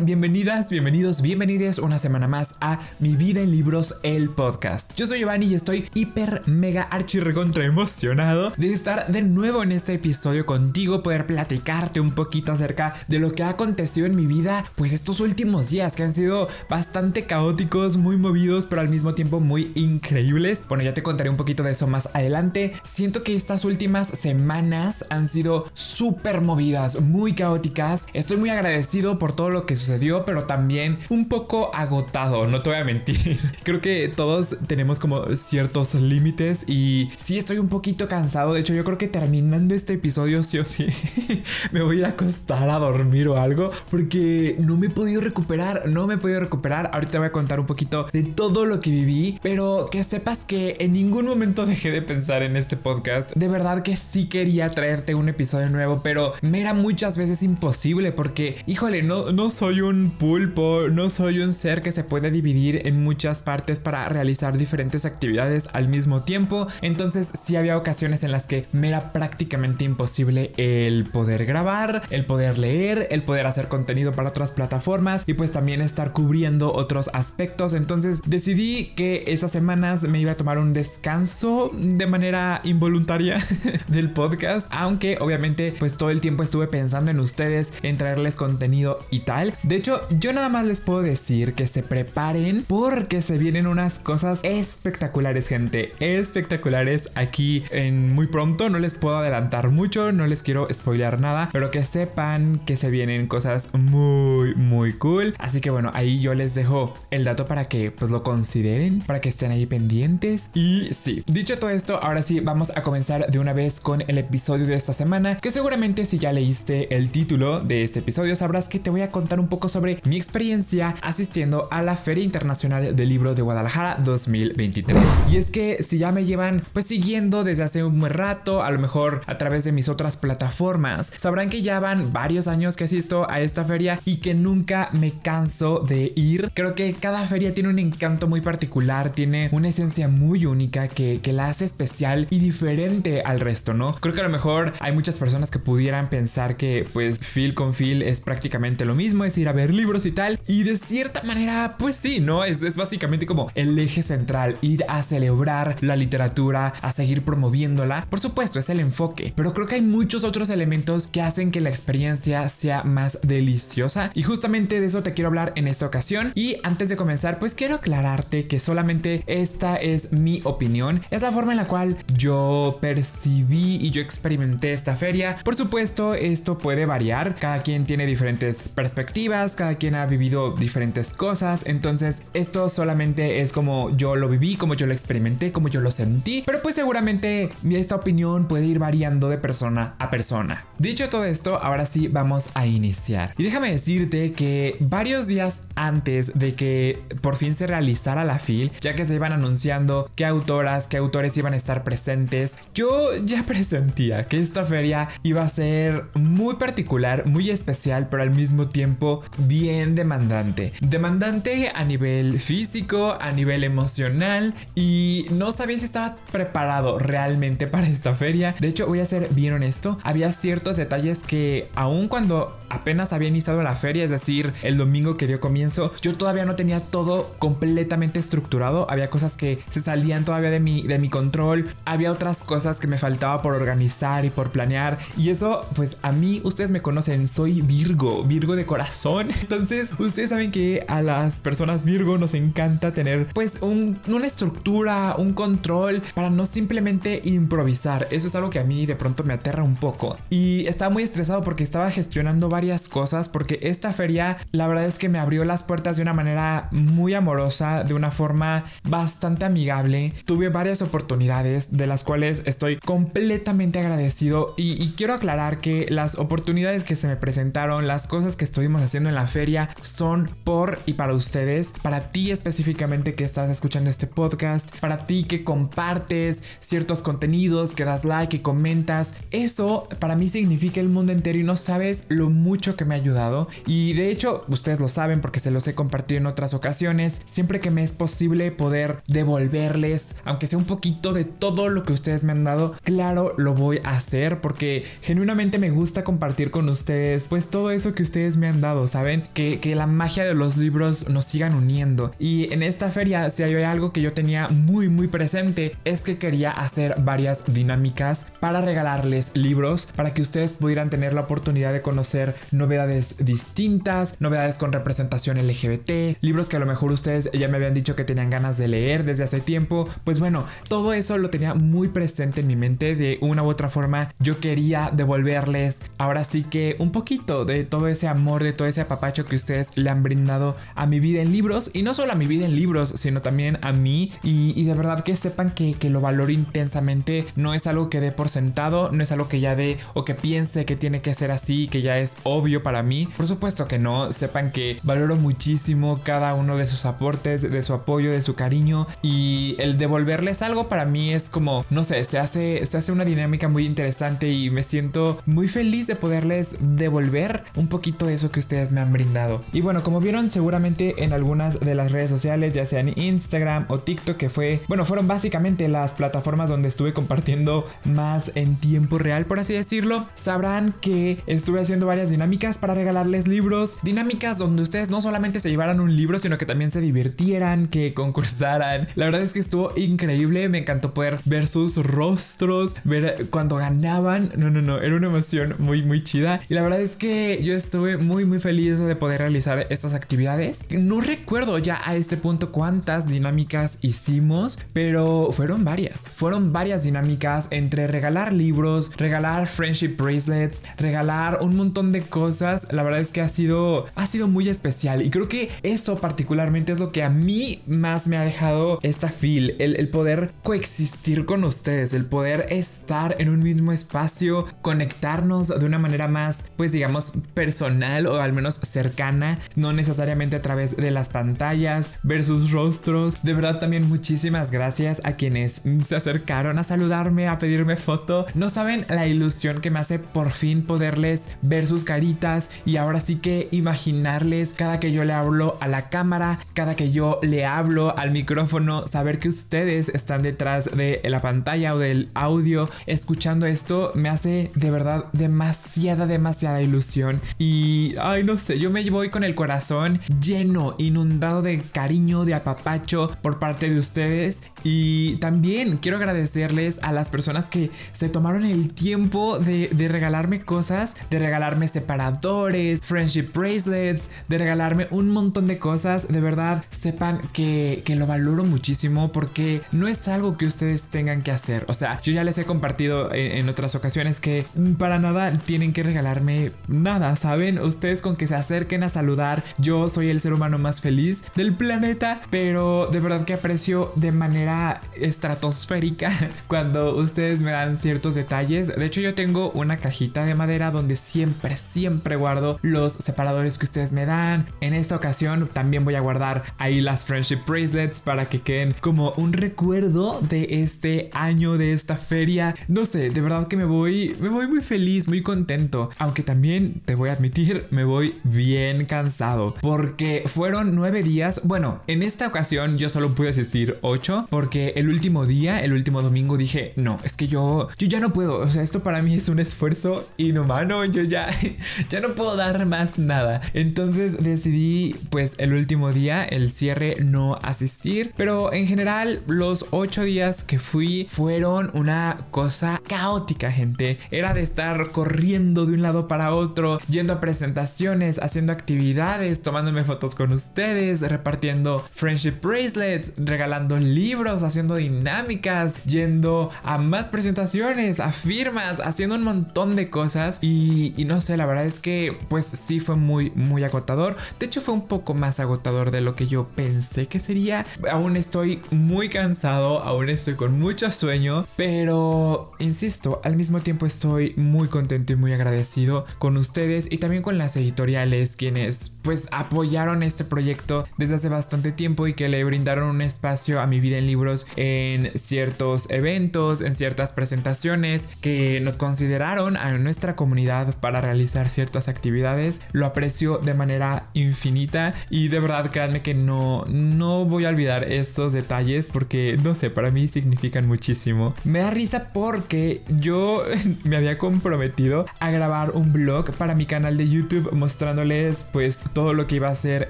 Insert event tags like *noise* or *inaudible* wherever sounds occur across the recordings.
Bienvenidas, bienvenidos, bienvenidas una semana más a Mi Vida en Libros, el podcast. Yo soy Giovanni y estoy hiper, mega, archi recontra emocionado de estar de nuevo en este episodio contigo, poder platicarte un poquito acerca de lo que ha acontecido en mi vida, pues estos últimos días que han sido bastante caóticos, muy movidos, pero al mismo tiempo muy increíbles. Bueno, ya te contaré un poquito de eso más adelante. Siento que estas últimas semanas han sido súper movidas, muy caóticas. Estoy muy agradecido por todo lo que sucedió, pero también un poco agotado, no te voy a mentir. *laughs* Creo que todos tenemos como ciertos límites y sí estoy un poquito cansado. De hecho, yo creo que terminando este episodio, sí o sí, *laughs* me voy a acostar a dormir o algo porque no me he podido recuperar, no me he podido recuperar. Ahorita voy a contar un poquito de todo lo que viví, pero que sepas que en ningún momento *laughs* dejé de pensar en este podcast. De verdad que sí quería traerte un episodio nuevo, pero me era muchas veces imposible porque, híjole, no, no soy un pulpo, no soy un ser que se puede dividir en muchas partes para realizar diferentes actividades al mismo tiempo. Entonces sí había ocasiones en las que me era prácticamente imposible el poder grabar, el poder leer, el poder hacer contenido para otras plataformas y pues también estar cubriendo otros aspectos. Entonces decidí que esas semanas me iba a tomar un descanso de manera involuntaria *laughs* del podcast, aunque obviamente pues todo el tiempo estuve pensando en ustedes, en traerles contenido y tal. De hecho, yo nada más les puedo decir que se preparen porque se vienen unas cosas espectaculares, gente. Espectaculares aquí en muy pronto. No les puedo adelantar mucho, no les quiero spoilear nada, pero que sepan que se vienen cosas muy, muy cool. Así que bueno, ahí yo les dejo el dato para que pues lo consideren, para que estén ahí pendientes. Y sí, dicho todo esto, ahora sí vamos a comenzar de una vez con el episodio de esta semana, que seguramente si ya leíste el título de este episodio sabrás que te voy a contar un poco sobre mi experiencia asistiendo a la Feria Internacional del Libro de Guadalajara 2023. Y es que si ya me llevan pues siguiendo desde hace un buen rato, a lo mejor a través de mis otras plataformas, sabrán que ya van varios años que asisto a esta feria y que nunca me canso de ir. Creo que cada feria tiene un encanto muy particular, tiene una esencia muy única que, que la hace especial y diferente al resto, ¿no? Creo que a lo mejor hay muchas personas que pudieran pensar que pues Phil con Phil es prácticamente lo mismo, ir a ver libros y tal. Y de cierta manera, pues sí, ¿no? Es, es básicamente como el eje central, ir a celebrar la literatura, a seguir promoviéndola. Por supuesto, es el enfoque, pero creo que hay muchos otros elementos que hacen que la experiencia sea más deliciosa. Y justamente de eso te quiero hablar en esta ocasión. Y antes de comenzar, pues quiero aclararte que solamente esta es mi opinión. Es la forma en la cual yo percibí y yo experimenté esta feria. Por supuesto, esto puede variar. Cada quien tiene diferentes perspectivas, cada quien ha vivido diferentes cosas, entonces esto solamente es como yo lo viví, como yo lo experimenté, como yo lo sentí, pero pues seguramente esta opinión puede ir variando de persona a persona. Dicho todo esto, ahora sí vamos a iniciar. Y déjame decirte que varios días antes de que por fin se realizara la FIL, ya que se iban anunciando qué autoras, qué autores iban a estar presentes, yo ya *laughs* presentía que esta feria iba a ser muy particular, muy especial, pero al mismo tiempo bien demandante. Demandante a nivel físico, a nivel emocional y no sabía si estaba preparado realmente para esta feria. De hecho, voy a ser bien honesto, había ciertos detalles que aun cuando apenas había iniciado la feria, es decir, el domingo que dio comienzo, yo todavía no tenía todo completamente estructurado. Había cosas que se salían todavía de mi, de mi control, había otras cosas que me faltaba por organizar y por planear. Y eso, pues a mí, ustedes me conocen, soy Virgo. Virgo, de corazón. *laughs* Entonces, ustedes saben que a las personas Virgo nos encanta tener pues una estructura, un control para no simplemente improvisar. Eso es algo que a mí de pronto me aterra un poco. Y estaba muy estresado porque estaba gestionando varias cosas porque esta feria la verdad es que me abrió las puertas de una manera muy amorosa, de una forma bastante amigable. Tuve varias oportunidades de las cuales estoy completamente agradecido y, y quiero aclarar que las oportunidades que se me presentaron, las cosas que estuvimos haciendo en la feria son por y para ustedes, para ti específicamente que estás escuchando este podcast, para ti que compartes ciertos contenidos, que das like, que comentas. Eso para mí significa el mundo entero y no sabes lo mucho que me ha ayudado. Y de hecho ustedes lo saben porque se los he compartido en otras ocasiones, siempre que me es posible poder devolverles, aunque sea un poquito de todo lo que ustedes me han dado, claro, lo voy a hacer porque genuinamente me gusta compartir con ustedes pues todo eso que ustedes me han dado, ¿saben? Que, que la magia de los libros nos sigan uniendo. Y en esta feria, si hay algo que yo tenía muy muy presente, es que quería hacer varias dinámicas para regalarles libros, para que ustedes pudieran tener la oportunidad de conocer novedades distintas, novedades con representación LGBT, libros que a lo mejor ustedes ya me habían dicho que tenían ganas de leer desde hace tiempo. Pues bueno, todo eso lo tenía muy presente en mi mente de una u otra forma. Yo quería devolverles ahora sí que un poquito de todo ese amor, de todo ese apapacho que ustedes le han brindado a mi vida en libros y no solo a mi vida en libros, sino también a mí. Y, de verdad que sepan que, que lo valoro intensamente, no es algo que dé por sentado, no es algo que ya dé o que piense que tiene que ser así, que ya es obvio para mí, por supuesto que no, sepan que valoro muchísimo cada uno de sus aportes, de su apoyo, de su cariño. Y el devolverles algo para mí es como, no sé, se hace, se hace una dinámica muy interesante y me siento muy feliz de poderles devolver un poquito eso que ustedes me han brindado. Y bueno, como vieron seguramente en algunas de las redes sociales, ya sean Instagram o TikTok, que fue, bueno, fueron básicamente las plataformas donde estuve compartiendo más en tiempo real, por así decirlo, sabrán que estuve haciendo varias dinámicas para regalarles libros, dinámicas donde ustedes no solamente se llevaran un libro, sino que también se divirtieran, que *laughs* concursaran. La verdad es que estuvo increíble, me encantó poder ver sus rostros, ver cuando ganaban. No, no, no, era una emoción muy, muy chida. Y la verdad es que yo estuve muy, muy feliz de poder realizar estas actividades. No recuerdo ya a este punto cuántas dinámicas hicimos, pero fueron varias. Fueron varias dinámicas entre regalar libros, regalar friendship bracelets, regalar un montón de cosas. La verdad es que ha sido, ha sido muy especial y creo que eso particularmente es lo que a mí más me ha dejado esta feel, el, el poder coexistir con ustedes, el poder estar en un mismo espacio, conectarnos de una manera más, pues digamos, personal o al menos cercana, no necesariamente a través de las pantallas, ver sus rostros. De verdad también muchísimas gracias a quienes se acercaron a saludarme, a pedirme foto. No saben la ilusión que me hace por fin poderles ver sus caritas y ahora sí que imaginarles cada que yo le hablo a la cámara, cada que yo le hablo al micrófono, saber que ustedes están detrás de la pantalla o del audio escuchando esto me hace de verdad demasiada, demasiada ilusión y ay no sé, yo me voy con el corazón lleno, inundado de cariño, de apapacho por parte de ustedes y también quiero agradecerles a las personas que se tomaron el tiempo de, regalarme cosas, de regalarme separadores, friendship bracelets, de regalarme un montón de cosas. De verdad, sepan que, lo valoro muchísimo porque no es algo que ustedes tengan que hacer. O sea, yo ya les he compartido en, en otras ocasiones que para nada tienen que regalarme nada, ¿saben? Ustedes con que se acerquen a saludar, yo soy el ser humano más feliz del planeta, pero de verdad que aprecio de manera estratosférica *laughs* cuando ustedes me dan ciertos detalles. De hecho, yo tengo una cajita de madera donde siempre, siempre guardo los separadores que ustedes me dan. En esta ocasión también voy a guardar ahí las friendship bracelets para que queden como un recuerdo de este año, de esta feria. No sé, de verdad que me voy, me voy muy feliz, muy contento. Aunque también te voy a admitir, me voy bien cansado porque fueron nueve días. Bueno, en esta ocasión yo solo pude asistir ocho porque el último día, el último domingo dije, no, es que yo, yo ya no puedo, o sea, esto para mí es un esfuerzo inhumano, yo ya, *laughs* ya no puedo dar más nada. Entonces decidí, pues, el último día, el cierre, no asistir, pero en general los ocho días que fui fueron una cosa caótica, gente. Era de estar corriendo de un lado para otro, yendo a presentaciones, haciendo actividades, tomándome fotos con ustedes, repartiendo friendship bracelets, regalando libros, haciendo dinámicas, yendo a más presentaciones, a firmas, haciendo un montón de cosas y, no sé, la verdad es que pues sí fue muy, muy agotador. De hecho fue un poco más agotador de lo que yo pensé que sería. Aún estoy muy cansado, aún estoy con mucho sueño, pero insisto, al mismo tiempo estoy muy contento y muy agradecido con ustedes y también con las editoriales quienes pues apoyaron este proyecto desde hace bastante tiempo y que le brindaron un espacio a mi vida en libros en ciertos eventos, en ciertas presentaciones que nos consideraron a nuestra comunidad para realizar ciertas actividades. Lo aprecio de manera infinita y de verdad créanme que no, no voy a olvidar estos detalles porque no sé, para mí significan muchísimo. Me da risa porque yo *laughs* me había comprometido a grabar un vlog para mi canal de YouTube mostrándoles pues todo lo que iba a hacer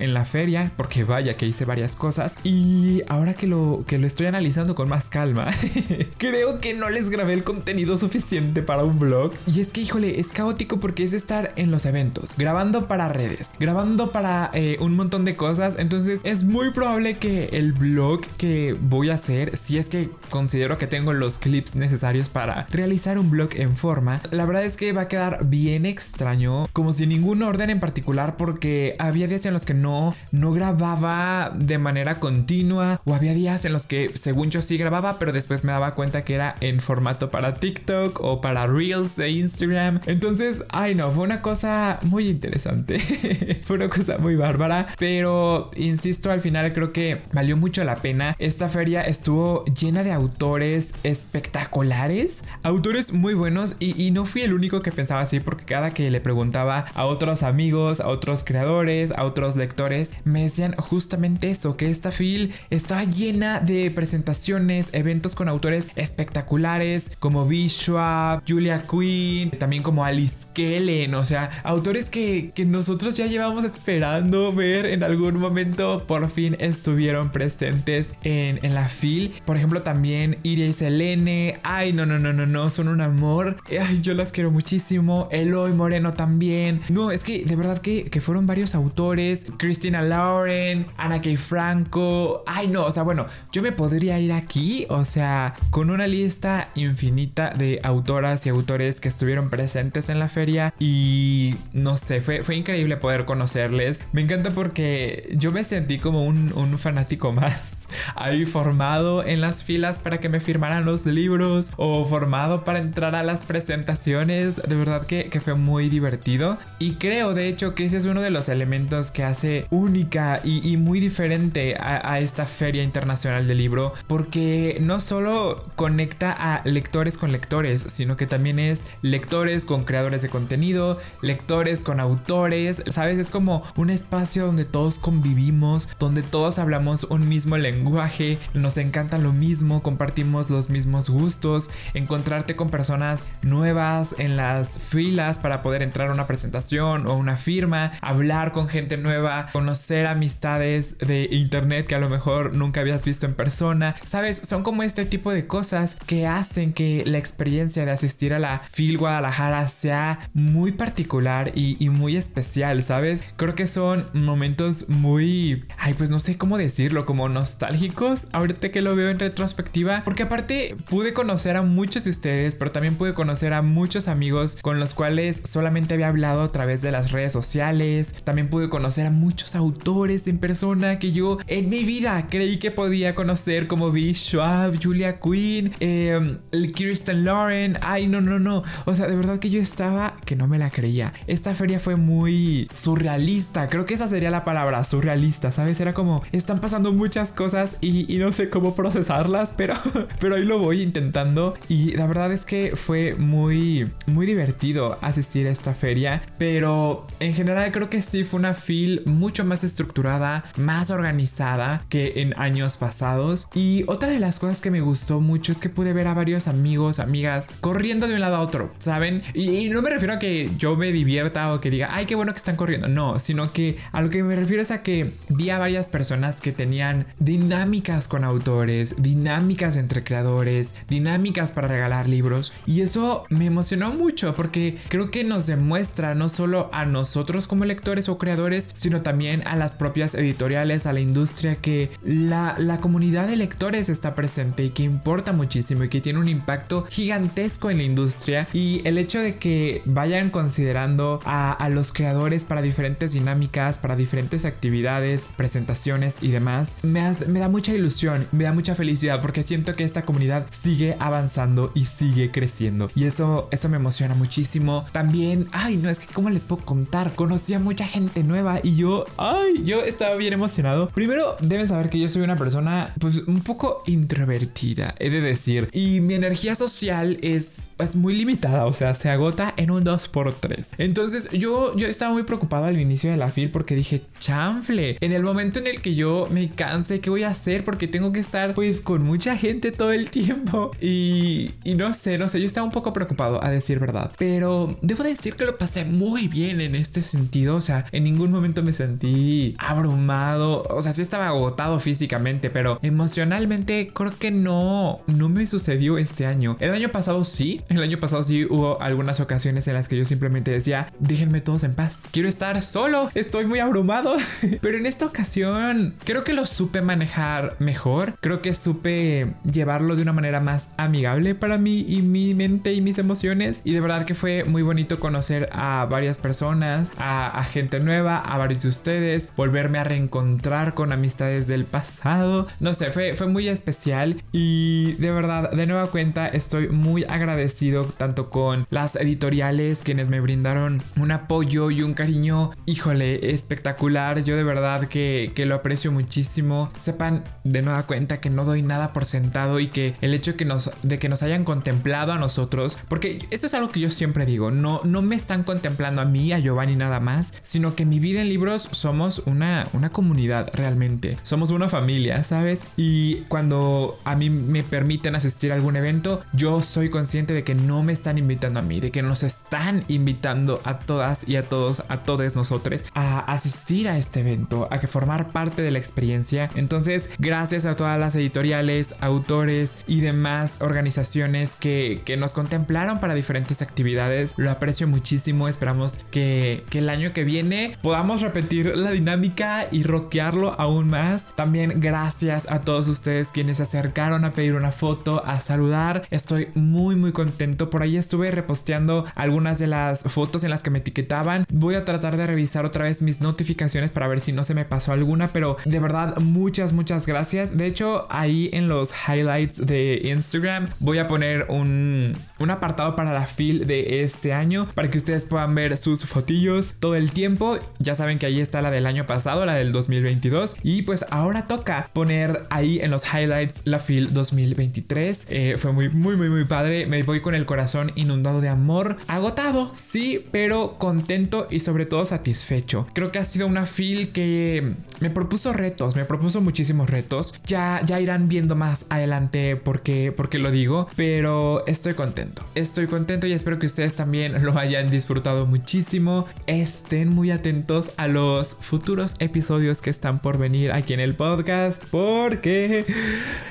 en la feria porque vaya que hice varias cosas. Y ahora que lo que lo estoy analizando con más calma *laughs* creo que no les grabé el contenido suficiente para un vlog y es que híjole es caótico porque es estar en los eventos grabando para redes grabando para eh, un montón de cosas. Entonces es muy probable que el vlog que voy a hacer si es que considero que tengo los clips necesarios para realizar un vlog en forma la verdad es que va a quedar bien extraño como si ningún orden en particular porque había días en los que no no grababa de manera continua o había días en los que según yo sí grababa pero después me daba cuenta que era en formato para TikTok o para Reels de Instagram. Entonces ay no fue una cosa muy interesante. *laughs* Fue una cosa muy bárbara pero insisto al final creo que valió mucho la pena. Esta feria estuvo llena de autores espectaculares autores muy buenos y, y no fui el único que pensaba así porque cada que le preguntaba a otros amigos a otros creadores a otros lectores me decían justamente eso, que esta fil está llena de presentaciones, eventos con autores espectaculares como Bishop, Julia Quinn, también como Alice Kellen, o sea, autores que, nosotros ya llevamos esperando ver en algún momento, por fin estuvieron presentes en, en la fil. Por ejemplo, también Iria y Selene, ay, no, no, no, no, no, son un amor, ay, yo las quiero muchísimo, Eloy Moreno también, no, es que de verdad que, que fueron varios autores, Christina Lauren, Ana K. Franco. Ay, no, o sea, bueno, yo me podría ir aquí, o sea, con una lista infinita de autoras y autores que estuvieron presentes en la feria y no sé, fue, fue increíble poder conocerles. Me encanta porque yo me sentí como un, un fanático más *laughs* ahí formado en las filas para que me firmaran los libros o formado para entrar a las presentaciones. De verdad que, que fue muy divertido y creo de hecho que ese es uno de los elementos que hace única y, muy diferente a, esta feria internacional del libro porque no solo conecta a lectores con lectores sino que también es lectores con creadores de contenido lectores con autores sabes es como un espacio donde todos convivimos donde todos hablamos un mismo lenguaje nos encanta lo mismo compartimos los mismos gustos encontrarte con personas nuevas en las filas para poder entrar a una presentación o una firma hablar con gente nueva conocer amistades de internet que a lo mejor nunca habías visto en persona. Sabes, son como este tipo de cosas que hacen que la experiencia de asistir a la FIL Guadalajara sea muy particular y, muy especial, ¿sabes? Creo que son momentos muy, ay, pues no sé cómo decirlo, como nostálgicos, ahorita que lo veo en retrospectiva, porque aparte pude conocer a muchos de ustedes, pero también pude conocer a muchos amigos con los cuales solamente había hablado a través de las redes sociales, también pude conocer a muchos autores en persona que yo en mi vida creí que podía conocer como B. Schwab, Julia Quinn, eh, Kirsten Lauren. Ay, no, no, no. O sea, de verdad que yo estaba que no me la creía. Esta feria fue muy surrealista. Creo que esa sería la palabra, surrealista, ¿sabes? Era como, están pasando muchas cosas y, no sé cómo procesarlas, pero, *laughs* pero ahí lo voy intentando. Y la verdad es que fue muy, muy divertido asistir a esta feria. Pero en general creo que sí fue una fil mucho más estructurada, más organizada que en años pasados. Y otra de las cosas que me gustó mucho es que pude ver a varios amigos, amigas, corriendo de un lado a otro, ¿saben? Y, no me refiero a que yo me divierta o que diga, ay, qué bueno que están corriendo. No, sino que a lo que me refiero es a que vi a varias personas que tenían dinámicas con autores, dinámicas entre creadores, dinámicas para regalar libros. Y eso me emocionó mucho porque creo que nos demuestra no solo a nosotros como lectores o creadores, sino también a las propias editoriales, a la industria, que la, comunidad de lectores está presente y que importa muchísimo y que tiene un impacto gigantesco en la industria. Y el hecho de que vayan considerando a, los creadores para diferentes dinámicas, para diferentes actividades, presentaciones y demás, me, me da mucha ilusión, me da mucha felicidad porque siento que esta comunidad sigue avanzando y sigue creciendo. Y eso, eso me emociona muchísimo. También, ay, no es que, ¿cómo les puedo contar? Conocí a mucha gente nueva y yo, ay, yo estaba bien emocionado. Primero, deben saber que yo soy una persona, pues, un poco introvertida, he de decir. Y mi energía social es, es muy limitada, o sea, se agota en un 2x3. tres. Entonces yo, yo estaba muy preocupado al inicio de la fil porque dije, chanfle, en el momento en el que yo me canse, ¿qué voy a hacer? Porque tengo que estar pues con mucha gente todo el tiempo. *laughs* Y, y no sé, no sé, yo estaba un poco preocupado a decir verdad. Pero debo decir que lo pasé muy bien en este sentido. O sea, en ningún momento me sentí abrumado. O sea, sí estaba agotado físicamente, pero emocionalmente creo que no, no me sucedió este año. El año pasado sí, el año pasado sí hubo algunas ocasiones en las que yo simplemente decía, déjenme todos en paz, quiero estar solo, estoy muy abrumado. *laughs* pero en esta ocasión creo que lo supe manejar mejor, creo que supe llevarlo de una manera más amigable para mí y mi mente y mis emociones. Y de verdad que fue muy bonito conocer a varias personas, a, gente nueva, a varios de ustedes, volverme a reencontrar con amistades del pasado. No sé, fue, fue muy especial y de verdad, de nueva cuenta, estoy muy agradecido tanto con las editoriales quienes me brindaron un apoyo y un cariño, híjole, espectacular. Yo de verdad que, que lo aprecio muchísimo. Sepan de nueva cuenta que no doy nada por sentado y que el hecho que nos, de que nos hayan contemplado a nosotros, porque eso es algo que yo siempre digo, no, no me están contemplando a mí, a Giovanni nada más, sino que mi vida en libros somos una, una comunidad realmente, somos una familia, ¿sabes? Y cuando a mí me permiten asistir a algún evento, yo soy consciente de que no me están invitando a mí, de que nos están invitando a todas y a todos, a todos nosotros a asistir a este evento, a que formar parte de la experiencia. Entonces, gracias a todas las editoriales, autores y demás organizaciones que, que nos contemplaron para diferentes actividades. Lo aprecio muchísimo. Esperamos que, que el año que viene podamos repetir la dinámica y rockearlo aún más. También gracias a todos ustedes quienes se acercaron a pedir una foto, a saludar. Estoy muy muy contento. Por ahí estuve reposteando algunas de las fotos en las que me etiquetaban. Voy a tratar de revisar otra vez mis notificaciones para ver si no se me pasó alguna, pero de verdad muchas muchas gracias. De hecho, ahí en los highlights de Instagram voy a poner un, un apartado para la fil de este año para que ustedes puedan ver sus todo el tiempo. Ya saben que ahí está la del año pasado, la del 2022. Y pues ahora toca poner ahí en los highlights la fil 2023. Eh, fue muy, muy, muy, muy padre. Me voy con el corazón inundado de amor. Agotado, sí, pero contento y sobre todo satisfecho. Creo que ha sido una fil que me propuso retos, me propuso muchísimos retos. Ya, ya irán viendo más adelante porque, porque lo digo, pero estoy contento. Estoy contento y espero que ustedes también lo hayan disfrutado muchísimo. Estén muy atentos a los futuros episodios que están por venir aquí en el podcast porque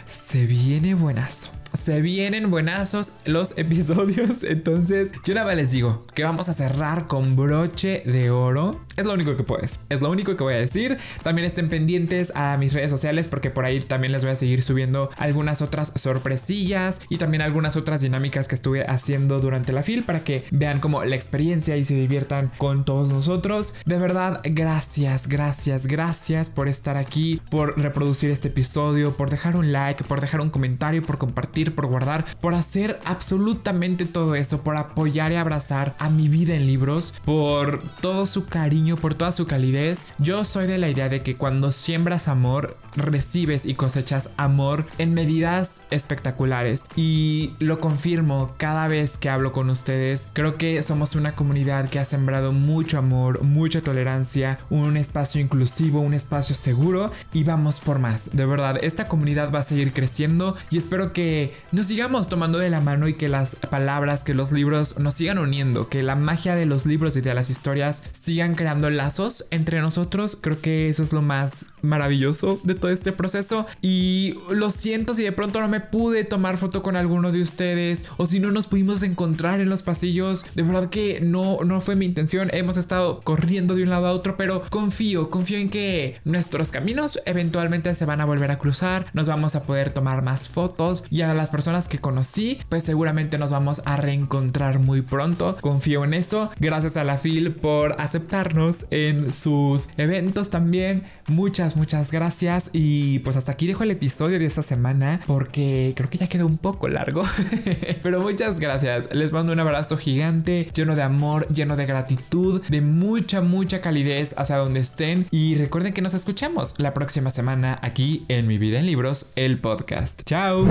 se viene buenazo se vienen buenazos los *laughs* episodios. Entonces, yo nada más les digo que vamos a cerrar con broche de oro. Es lo único que puedes. Es lo único que voy a decir. También estén pendientes a mis redes sociales porque por ahí también les voy a seguir subiendo algunas otras sorpresillas y también algunas otras dinámicas que estuve haciendo durante la fil para que vean como la experiencia y se diviertan con todos nosotros. De verdad, gracias, gracias, gracias por estar aquí, por reproducir este episodio, por dejar un like, por dejar un comentario, por compartir por guardar, por hacer absolutamente todo eso, por apoyar y abrazar a mi vida en libros, por todo su cariño, por toda su calidez. Yo soy de la idea de que cuando siembras amor, recibes y cosechas amor en medidas espectaculares. Y lo confirmo cada vez que hablo con ustedes. Creo que somos una comunidad que ha sembrado mucho amor, mucha tolerancia, un espacio inclusivo, un espacio seguro y vamos por más. De verdad, esta comunidad va a seguir creciendo y espero que nos sigamos tomando de la mano y que las palabras, que los libros nos sigan uniendo, que la magia de los libros y de las historias sigan creando lazos entre nosotros. Creo que eso es lo más maravilloso de todo este proceso. Y lo siento si de pronto no me pude tomar foto con alguno de ustedes o si no nos pudimos encontrar en los pasillos. De verdad que no, no fue mi intención. Hemos estado corriendo de un lado a otro, pero confío, confío en que nuestros caminos eventualmente se van a volver a cruzar. Nos vamos a poder tomar más fotos y a las personas que conocí, pues seguramente nos vamos a reencontrar muy pronto. Confío en eso. Gracias a la FIL por aceptarnos en eventos también. Muchas, muchas gracias. Y pues hasta aquí dejo el episodio de esta semana porque creo que ya quedó un poco largo. *laughs* Pero muchas gracias. Les mando un abrazo gigante, lleno de amor, lleno de gratitud, de mucha, mucha calidez hacia donde estén. Y recuerden que nos escuchamos la próxima semana aquí en Mi Vida en Libros, el podcast. Chao.